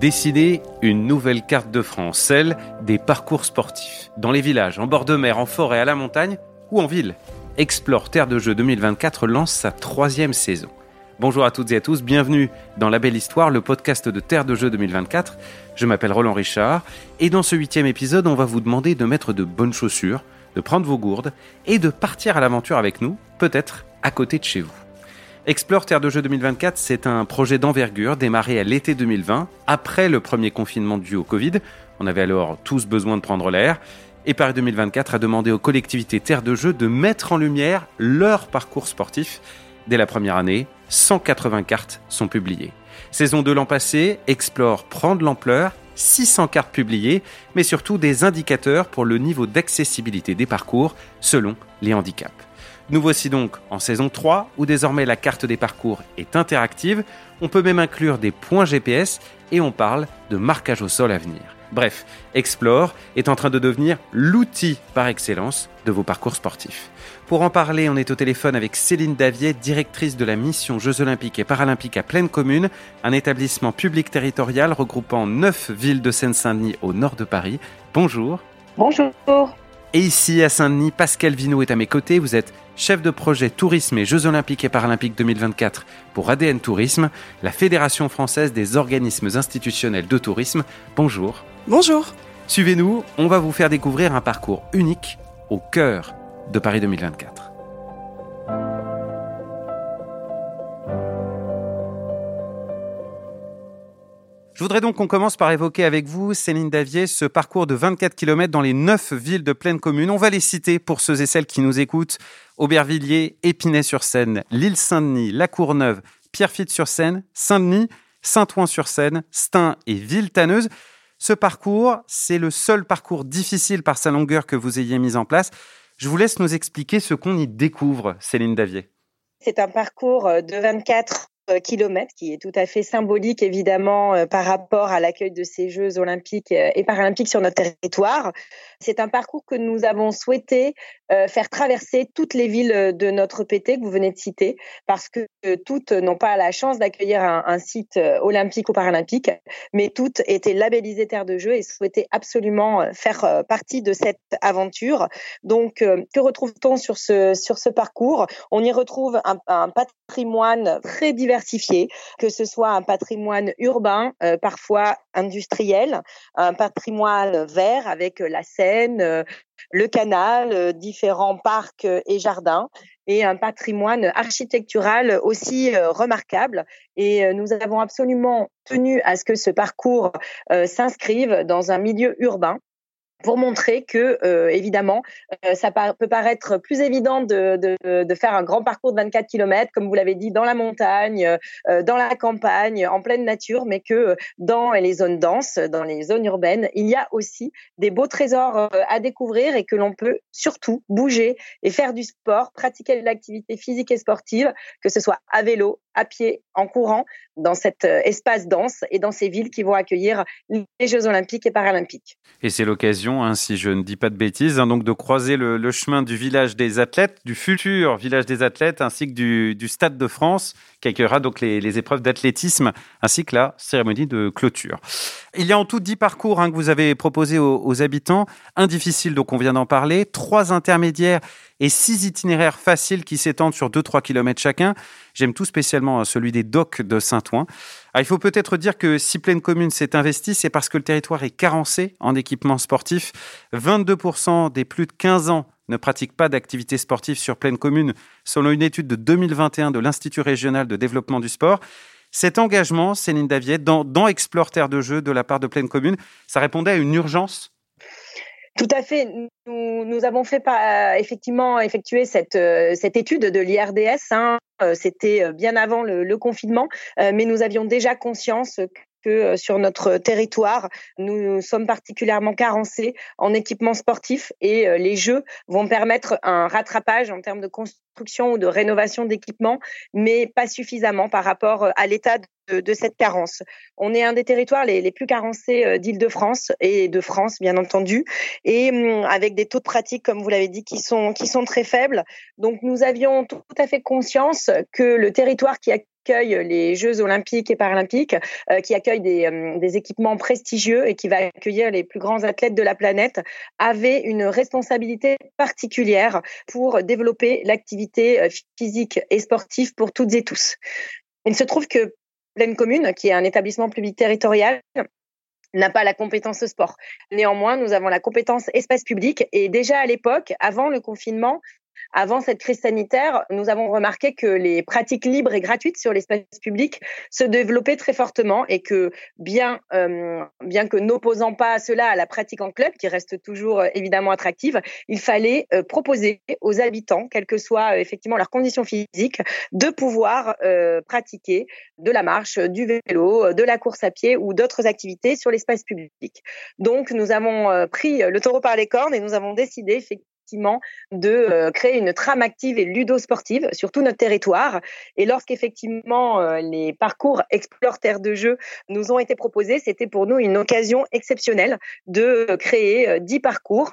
Décider une nouvelle carte de France, celle des parcours sportifs. Dans les villages, en bord de mer, en forêt, à la montagne ou en ville. Explore Terre de Jeux 2024 lance sa troisième saison. Bonjour à toutes et à tous, bienvenue dans La Belle Histoire, le podcast de Terre de Jeux 2024. Je m'appelle Roland Richard et dans ce huitième épisode, on va vous demander de mettre de bonnes chaussures, de prendre vos gourdes et de partir à l'aventure avec nous, peut-être à côté de chez vous. Explore Terre de Jeux 2024, c'est un projet d'envergure démarré à l'été 2020, après le premier confinement dû au Covid. On avait alors tous besoin de prendre l'air. Et Paris 2024 a demandé aux collectivités Terre de Jeux de mettre en lumière leur parcours sportif. Dès la première année, 180 cartes sont publiées. Saison 2 l'an passé, Explore prend de l'ampleur, 600 cartes publiées, mais surtout des indicateurs pour le niveau d'accessibilité des parcours selon les handicaps. Nous voici donc en saison 3 où désormais la carte des parcours est interactive, on peut même inclure des points GPS et on parle de marquage au sol à venir. Bref, Explore est en train de devenir l'outil par excellence de vos parcours sportifs. Pour en parler, on est au téléphone avec Céline Davier, directrice de la mission Jeux olympiques et paralympiques à Pleine Commune, un établissement public territorial regroupant 9 villes de Seine-Saint-Denis au nord de Paris. Bonjour. Bonjour. Et ici à Saint-Denis, Pascal Vino est à mes côtés. Vous êtes chef de projet tourisme et Jeux olympiques et paralympiques 2024 pour ADN Tourisme, la Fédération française des organismes institutionnels de tourisme. Bonjour. Bonjour. Suivez-nous, on va vous faire découvrir un parcours unique au cœur de Paris 2024. Je voudrais donc qu'on commence par évoquer avec vous, Céline Davier, ce parcours de 24 km dans les 9 villes de pleine commune. On va les citer pour ceux et celles qui nous écoutent. Aubervilliers, Épinay-sur-Seine, l'île Saint-Denis, La Courneuve, Pierrefitte-sur-Seine, Saint-Denis, Saint-Ouen-sur-Seine, Stein et Ville-Tanneuse. Ce parcours, c'est le seul parcours difficile par sa longueur que vous ayez mis en place. Je vous laisse nous expliquer ce qu'on y découvre, Céline Davier. C'est un parcours de 24 euh, kilomètres, qui est tout à fait symbolique évidemment euh, par rapport à l'accueil de ces Jeux olympiques euh, et paralympiques sur notre territoire. C'est un parcours que nous avons souhaité faire traverser toutes les villes de notre PT que vous venez de citer, parce que toutes n'ont pas la chance d'accueillir un, site olympique ou paralympique, mais toutes étaient labellisées terre de jeu et souhaitaient absolument faire partie de cette aventure. Donc, que retrouve-t-on sur ce, sur ce parcours? On y retrouve un, un patrimoine très divers que ce soit un patrimoine urbain, euh, parfois industriel, un patrimoine vert avec la Seine, euh, le canal, euh, différents parcs et jardins, et un patrimoine architectural aussi remarquable. Et nous avons absolument tenu à ce que ce parcours s'inscrive dans un milieu urbain pour montrer que, euh, évidemment, euh, ça peut paraître plus évident de, faire un grand parcours de 24 km, comme vous l'avez dit, dans la montagne, euh, dans la campagne, en pleine nature, mais que dans les zones denses, dans les zones urbaines, il y a aussi des beaux trésors à découvrir et que l'on peut surtout bouger et faire du sport, pratiquer l'activité physique et sportive, que ce soit à vélo, à pied, en courant, dans cet espace dense et dans ces villes qui vont accueillir les Jeux olympiques et paralympiques. Et c'est l'occasion Hein, si je ne dis pas de bêtises, hein, donc de croiser le, chemin du village des athlètes, du futur village des athlètes, ainsi que du, Stade de France, qui accueillera donc les, épreuves d'athlétisme, ainsi que la cérémonie de clôture. Il y a en tout 10 parcours hein, que vous avez proposés aux, habitants, un difficile, donc on vient d'en parler, trois intermédiaires et six itinéraires faciles qui s'étendent sur 2-3 km chacun. J'aime tout spécialement celui des docks de Saint-Ouen. Ah, il faut peut-être dire que si Pleine Commune s'est investi, c'est parce que le territoire est carencé en équipement sportif. 22% des plus de 15 ans ne pratiquent pas d'activité sportive sur Pleine Commune, selon une étude de 2021 de l'Institut régional de développement du sport. Cet engagement, Céline Daviet, dans, dans Terre de Jeu de la part de Pleine Commune, ça répondait à une urgence? Tout à fait. Nous, avons fait pas, effectivement effectuer cette, euh, cette étude de l'IRDS. Hein. Euh, c'était euh, bien avant le, confinement, mais nous avions déjà conscience que sur notre territoire, nous sommes particulièrement carencés en équipement sportif et les Jeux vont permettre un rattrapage en termes de construction ou de rénovation d'équipements, mais pas suffisamment par rapport à l'état de, cette carence. On est un des territoires les, plus carencés euh, d'Île-de-France et de France, bien entendu, et hum, avec des taux de pratique, comme vous l'avez dit, qui sont, qui sont très faibles. Donc, nous avions tout à fait conscience que le territoire qui a les Jeux olympiques et paralympiques, qui accueille des, des équipements prestigieux et qui va accueillir les plus grands athlètes de la planète, avait une responsabilité particulière pour développer l'activité physique et sportive pour toutes et tous. Il se trouve que Pleine Commune, qui est un établissement public territorial, n'a pas la compétence sport. Néanmoins, nous avons la compétence espace public et déjà à l'époque, avant le confinement, avant cette crise sanitaire, nous avons remarqué que les pratiques libres et gratuites sur l'espace public se développaient très fortement et que bien, euh, bien que n'opposant pas cela à la pratique en club, qui reste toujours euh, évidemment attractive, il fallait euh, proposer aux habitants, quelles que soient effectivement leurs conditions physiques, de pouvoir pratiquer de la marche, du vélo, de la course à pied ou d'autres activités sur l'espace public. Donc, nous avons pris le taureau par les cornes et nous avons décidé effectivement de euh, créer une trame active et ludo-sportive sur tout notre territoire. Et lorsqu'effectivement euh, les parcours Explore de Jeu nous ont été proposés, c'était pour nous une occasion exceptionnelle de créer 10 euh, parcours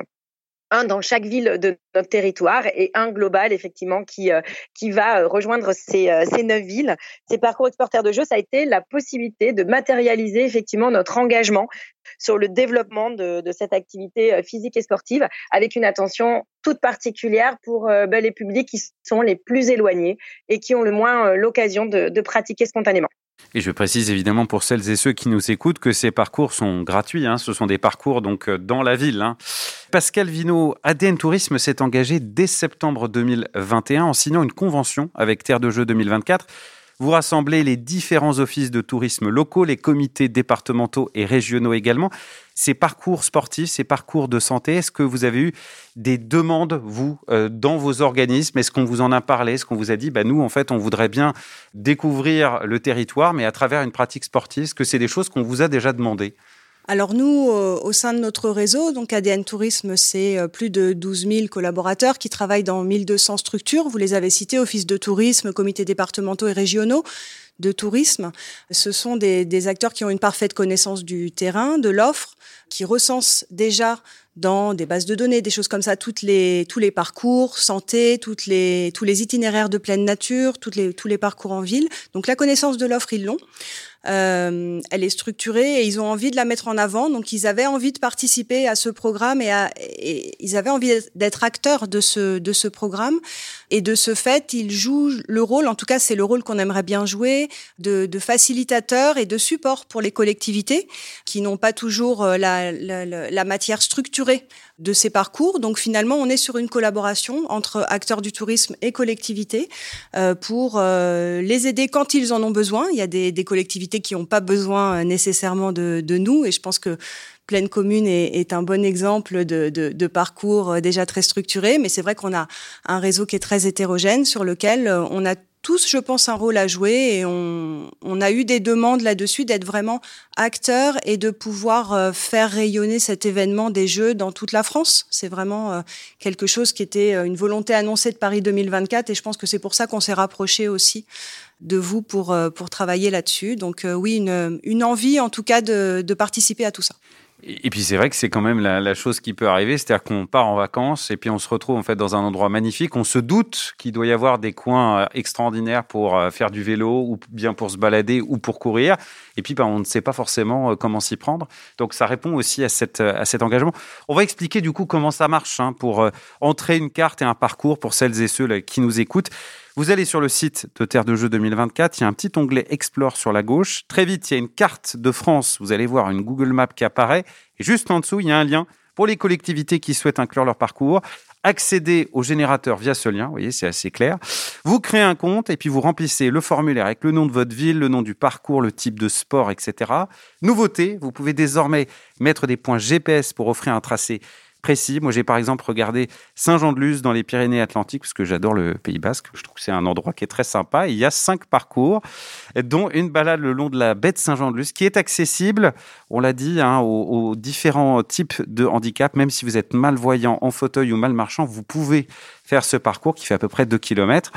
un dans chaque ville de notre territoire et un global effectivement qui euh, qui va euh, rejoindre ces euh, ces neuf villes. Ces parcours exporteurs de jeux, ça a été la possibilité de matérialiser effectivement notre engagement sur le développement de, cette activité physique et sportive avec une attention toute particulière pour ben, les publics qui sont les plus éloignés et qui ont le moins l'occasion de, pratiquer spontanément. Et je précise évidemment pour celles et ceux qui nous écoutent que ces parcours sont gratuits. Hein. Ce sont des parcours donc dans la ville. Hein. Pascal Vino, ADN Tourisme s'est engagé dès septembre 2021 en signant une convention avec Terre de Jeux 2024 vous rassemblez les différents offices de tourisme locaux, les comités départementaux et régionaux également. Ces parcours sportifs, ces parcours de santé, est-ce que vous avez eu des demandes, vous, euh, dans vos organismes? Est-ce qu'on vous en a parlé? Est-ce qu'on vous a dit, bah, nous, en fait, on voudrait bien découvrir le territoire, mais à travers une pratique sportive? Est-ce que c'est des choses qu'on vous a déjà demandées? Alors nous, euh, au sein de notre réseau, donc ADN Tourisme, c'est euh, plus de 12 000 collaborateurs qui travaillent dans 1200 structures. Vous les avez cités, office de tourisme, comités départementaux et régionaux de tourisme. Ce sont des, des, acteurs qui ont une parfaite connaissance du terrain, de l'offre, qui recensent déjà dans des bases de données, des choses comme ça, toutes les, tous les parcours santé, toutes les, tous les itinéraires de pleine nature, toutes les, tous les parcours en ville. Donc la connaissance de l'offre, ils l'ont. Euh, elle est structurée et ils ont envie de la mettre en avant. Donc, ils avaient envie de participer à ce programme et, à, et ils avaient envie d'être acteurs de ce, de ce programme. Et de ce fait, ils jouent le rôle, en tout cas, c'est le rôle qu'on aimerait bien jouer, de, de facilitateur et de support pour les collectivités qui n'ont pas toujours euh, la, matière structurée de ces parcours. Donc finalement, on est sur une collaboration entre acteurs du tourisme et collectivités euh, pour euh, les aider quand ils en ont besoin. Il y a des, collectivités qui n'ont pas besoin nécessairement de, nous et je pense que Pleine Commune est, un bon exemple de, de, parcours déjà très structuré, mais c'est vrai qu'on a un réseau qui est très hétérogène sur lequel on a tous, je pense, un rôle à jouer et on, on a eu des demandes là-dessus d'être vraiment acteurs et de pouvoir euh, faire rayonner cet événement des Jeux dans toute la France. C'est vraiment euh, quelque chose qui était euh, une volonté annoncée de Paris 2024 et je pense que c'est pour ça qu'on s'est rapproché aussi de vous pour, pour travailler là-dessus. Donc oui, une, une envie en tout cas de, de participer à tout ça. Et puis c'est vrai que c'est quand même la, chose qui peut arriver, c'est-à-dire qu'on part en vacances et puis on se retrouve en fait dans un endroit magnifique. On se doute qu'il doit y avoir des coins euh, extraordinaires pour euh, faire du vélo ou bien pour se balader ou pour courir. Et puis ben, on ne sait pas forcément euh, comment s'y prendre. Donc ça répond aussi à, cette, à cet engagement. On va expliquer du coup comment ça marche hein, pour entrer une carte et un parcours pour celles et ceux qui nous écoutent. Vous allez sur le site de Terre de Jeux 2024, il y a un petit onglet Explore sur la gauche. Très vite, il y a une carte de France, vous allez voir une Google Map qui apparaît. Et juste en dessous, il y a un lien pour les collectivités qui souhaitent inclure leur parcours. Accédez au générateur via ce lien, vous voyez, c'est assez clair. Vous créez un compte et puis vous remplissez le formulaire avec le nom de votre ville, le nom du parcours, le type de sport, etc. Nouveauté, vous pouvez désormais mettre des points GPS pour offrir un tracé précis. Moi, j'ai par exemple regardé Saint-Jean-de-Luz dans les Pyrénées-Atlantiques, parce que j'adore le Pays Basque. Je trouve que c'est un endroit qui est très sympa. il y a cinq parcours, dont une balade le long de la baie de Saint-Jean-de-Luz, qui est accessible, on l'a dit, hein, aux, différents types de handicap. Même si vous êtes malvoyant, en fauteuil ou mal marchant, vous pouvez faire ce parcours qui fait à peu près 2 km.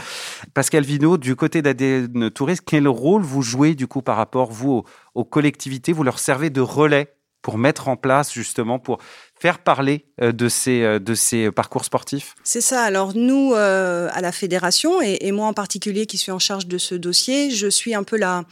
Pascal Vino, du côté d'ADN Tourisme, quel rôle vous jouez du coup par rapport, vous, aux collectivités? Vous leur servez de relais pour mettre en place justement pour faire parler de ces, de ces parcours sportifs C'est ça. Alors nous, à la fédération, et, moi en particulier qui suis en charge de ce dossier, je suis un peu la,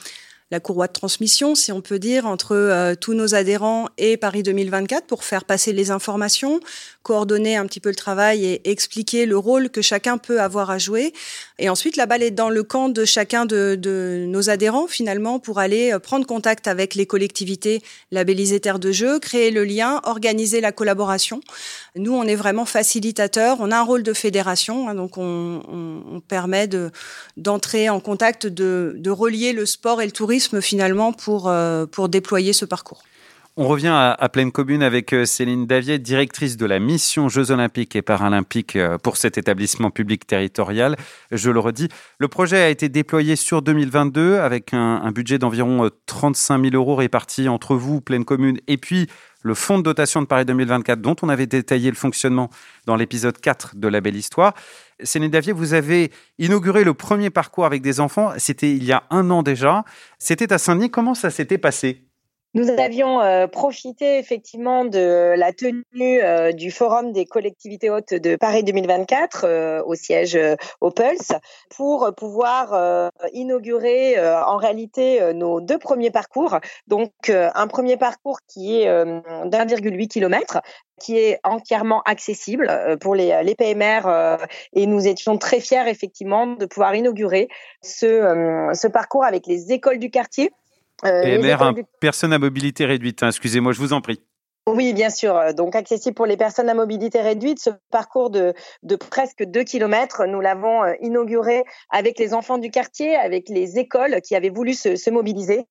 la courroie de transmission, si on peut dire, entre euh, tous nos adhérents et Paris 2024 pour faire passer les informations, coordonner un petit peu le travail et expliquer le rôle que chacun peut avoir à jouer. Et ensuite, la balle est dans le camp de chacun de, nos adhérents, finalement, pour aller euh, prendre contact avec les collectivités labellisées terres de jeu, créer le lien, organiser la collaboration. Nous, on est vraiment facilitateurs. On a un rôle de fédération, hein, donc on, permet d'entrer en contact, de, relier le sport et le tourisme finalement pour, euh, pour déployer ce parcours. On revient à, Pleine Commune avec euh, Céline Davier, directrice de la mission Jeux Olympiques et Paralympiques euh, pour cet établissement public territorial. Je le redis, le projet a été déployé sur 2022 avec un, budget d'environ 35 000 euros répartis entre vous, Pleine Commune, et puis le fonds de dotation de Paris 2024 dont on avait détaillé le fonctionnement dans l'épisode 4 de La Belle Histoire. Céline Davier, vous avez inauguré le premier parcours avec des enfants. C'était il y a un an déjà. C'était à Saint-Denis. Comment ça s'était passé? Nous avions euh, profité effectivement de la tenue euh, du Forum des collectivités hautes de Paris 2024 euh, au siège au Pulse pour pouvoir inaugurer en réalité nos deux premiers parcours. Donc un premier parcours qui est d'1,8 km qui est entièrement accessible pour les, les PMR et nous étions très fiers effectivement de pouvoir inaugurer ce, parcours avec les écoles du quartier euh, PMR, un personne à mobilité réduite. Hein, excusez-moi, je vous en prie. Oui, bien sûr. Donc accessible pour les personnes à mobilité réduite. Ce parcours de, de presque 2 km, nous l'avons euh, inauguré avec les enfants du quartier, avec les écoles qui avaient voulu se, se mobiliser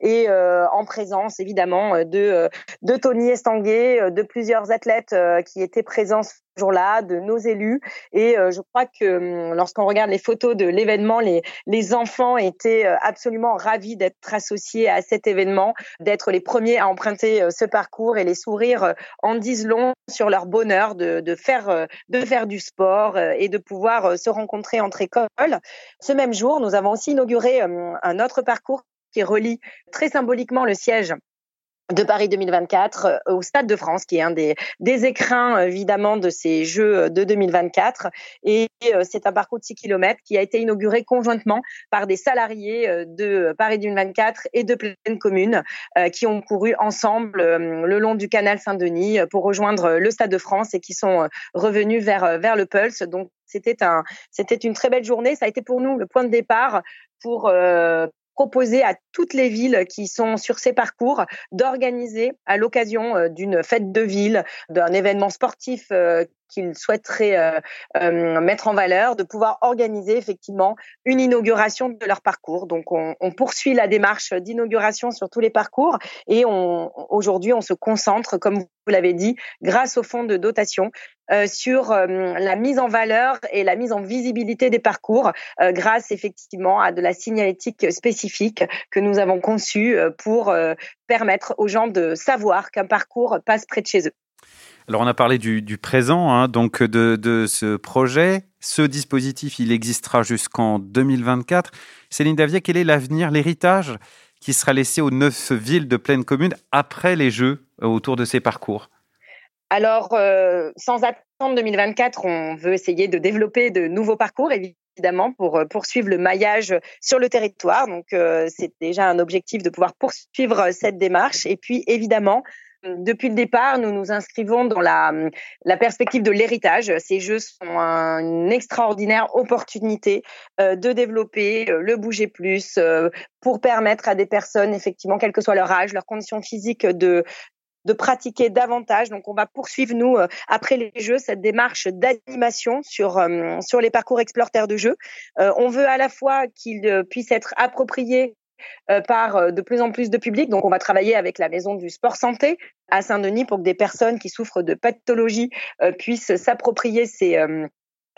et euh, en présence évidemment de, de Tony Estanguet, de plusieurs athlètes qui étaient présents jour-là, de nos élus. Et euh, je crois que hum, lorsqu'on regarde les photos de l'événement, les, les enfants étaient euh, absolument ravis d'être associés à cet événement, d'être les premiers à emprunter euh, ce parcours et les sourires en disent long sur leur bonheur de, de faire, de faire du sport et de pouvoir se rencontrer entre écoles. Ce même jour, nous avons aussi inauguré hum, un autre parcours qui relie très symboliquement le siège de Paris 2024 euh, au Stade de France, qui est un des, des écrins évidemment de ces Jeux de 2024. Et euh, c'est un parcours de 6 km qui a été inauguré conjointement par des salariés euh, de Paris 2024 et de Pleine Commune qui ont couru ensemble le long du canal Saint-Denis pour rejoindre le Stade de France et qui sont revenus vers, le Pulse. Donc c'était une très belle journée. Ça a été pour nous le point de départ pour proposer à toutes les villes qui sont sur ces parcours d'organiser à l'occasion euh, d'une fête de ville, d'un événement sportif euh, qu'ils souhaiteraient euh, euh, mettre en valeur, de pouvoir organiser effectivement une inauguration de leur parcours. Donc on, on poursuit la démarche d'inauguration sur tous les parcours et on, aujourd'hui on se concentre, comme vous l'avez dit, grâce au fonds de dotation euh, sur euh, la mise en valeur et la mise en visibilité des parcours euh, grâce effectivement à de la signalétique spécifique que nous avons conçue pour permettre aux gens de savoir qu'un parcours passe près de chez eux. Alors on a parlé du, présent, hein, donc de, ce projet. Ce dispositif, il existera jusqu'en 2024. Céline Davier, quel est l'avenir, l'héritage qui sera laissé aux neuf villes de pleine commune après les Jeux euh, autour de ces parcours? Alors, euh, sans attendre 2024, on veut essayer de développer de nouveaux parcours, évidemment, pour euh, poursuivre le maillage sur le territoire. Donc, c'est déjà un objectif de pouvoir poursuivre cette démarche. Et puis, évidemment, depuis le départ, nous nous inscrivons dans la, perspective de l'héritage. Ces jeux sont une extraordinaire opportunité euh, de développer euh, le bouger plus euh, pour permettre à des personnes, effectivement, quel que soit leur âge, leur condition physique, de pratiquer davantage. Donc, on va poursuivre, nous, après les jeux, cette démarche d'animation sur, les parcours exploreurs de jeux. on veut à la fois qu'ils puissent être appropriés euh, par euh, de plus en plus de public. Donc, on va travailler avec la Maison du Sport Santé à Saint-Denis pour que des personnes qui souffrent de pathologie euh, puissent s'approprier ces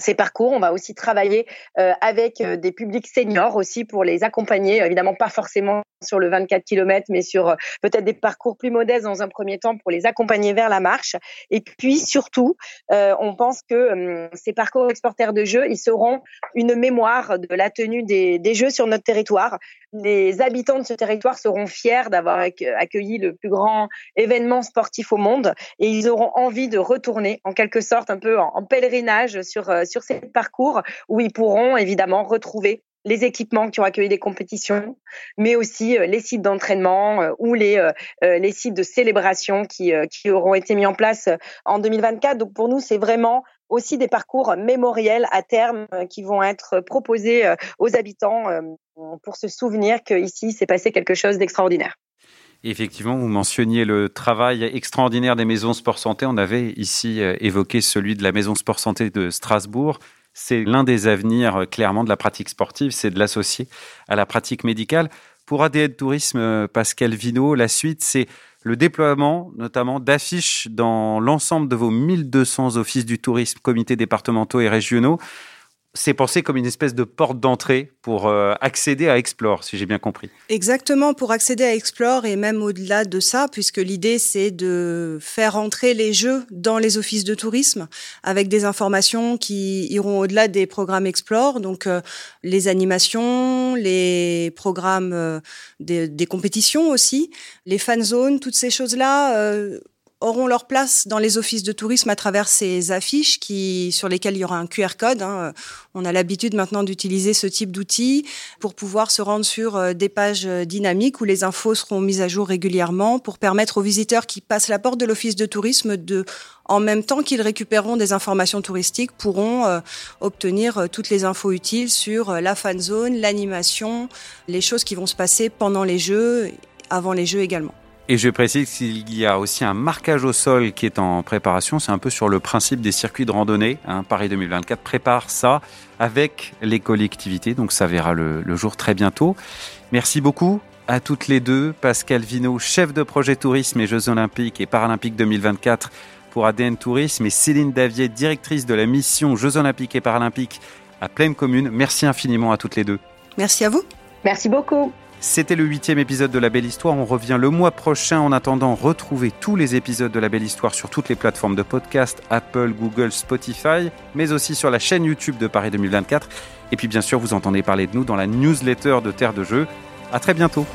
ces parcours. On va aussi travailler avec des publics seniors aussi pour les accompagner, évidemment pas forcément sur le 24 km, mais sur peut-être des parcours plus modestes dans un premier temps pour les accompagner vers la marche. Et puis surtout, on pense que ces parcours exporters de jeux, ils seront une mémoire de la tenue des, des jeux sur notre territoire. Les habitants de ce territoire seront fiers d'avoir accueilli le plus grand événement sportif au monde et ils auront envie de retourner en quelque sorte un peu en, pèlerinage sur, euh, sur ces parcours où ils pourront évidemment retrouver les équipements qui ont accueilli des compétitions, mais aussi euh, les sites d'entraînement euh, ou les, les sites de célébration qui, qui auront été mis en place en 2024. Donc pour nous, c'est vraiment aussi des parcours mémoriels à terme qui vont être proposés aux habitants pour se souvenir qu'ici, s'est passé quelque chose d'extraordinaire. Effectivement, vous mentionniez le travail extraordinaire des maisons sport santé. On avait ici euh, évoqué celui de la maison sport santé de Strasbourg. C'est l'un des avenirs euh, clairement de la pratique sportive, c'est de l'associer à la pratique médicale. Pour ADN Tourisme, euh, Pascal Vino, la suite, c'est le déploiement notamment d'affiches dans l'ensemble de vos 1200 offices du tourisme, comités départementaux et régionaux c'est pensé comme une espèce de porte d'entrée pour euh, accéder à Explore, si j'ai bien compris. Exactement, pour accéder à Explore et même au-delà de ça, puisque l'idée c'est de faire entrer les jeux dans les offices de tourisme avec des informations qui iront au-delà des programmes Explore, donc euh, les animations, les programmes euh, des, des, compétitions aussi, les fan zones, toutes ces choses-là auront leur place dans les offices de tourisme à travers ces affiches qui, sur lesquelles il y aura un QR code. Hein. On a l'habitude maintenant d'utiliser ce type d'outils pour pouvoir se rendre sur euh, des pages euh, dynamiques où les infos seront mises à jour régulièrement pour permettre aux visiteurs qui passent la porte de l'office de tourisme de, en même temps qu'ils récupéreront des informations touristiques, pourront euh, obtenir toutes les infos utiles sur la fan zone, l'animation, les choses qui vont se passer pendant les jeux, avant les jeux également. Et je précise qu'il y a aussi un marquage au sol qui est en préparation. C'est un peu sur le principe des circuits de randonnée. Hein. Paris 2024 prépare ça avec les collectivités. Donc ça verra le, le jour très bientôt. Merci beaucoup à toutes les deux. Pascal Vino, chef de projet tourisme et Jeux olympiques et paralympiques 2024 pour ADN Tourisme et Céline Davier, directrice de la mission Jeux olympiques et paralympiques à Pleine Commune. Merci infiniment à toutes les deux. Merci à vous. Merci beaucoup. C'était le huitième épisode de La Belle Histoire. On revient le mois prochain. En attendant, retrouvez tous les épisodes de La Belle Histoire sur toutes les plateformes de podcast, Apple, Google, Spotify, mais aussi sur la chaîne YouTube de Paris 2024. Et puis bien sûr, vous entendez parler de nous dans la newsletter de Terre de Jeux. À très bientôt.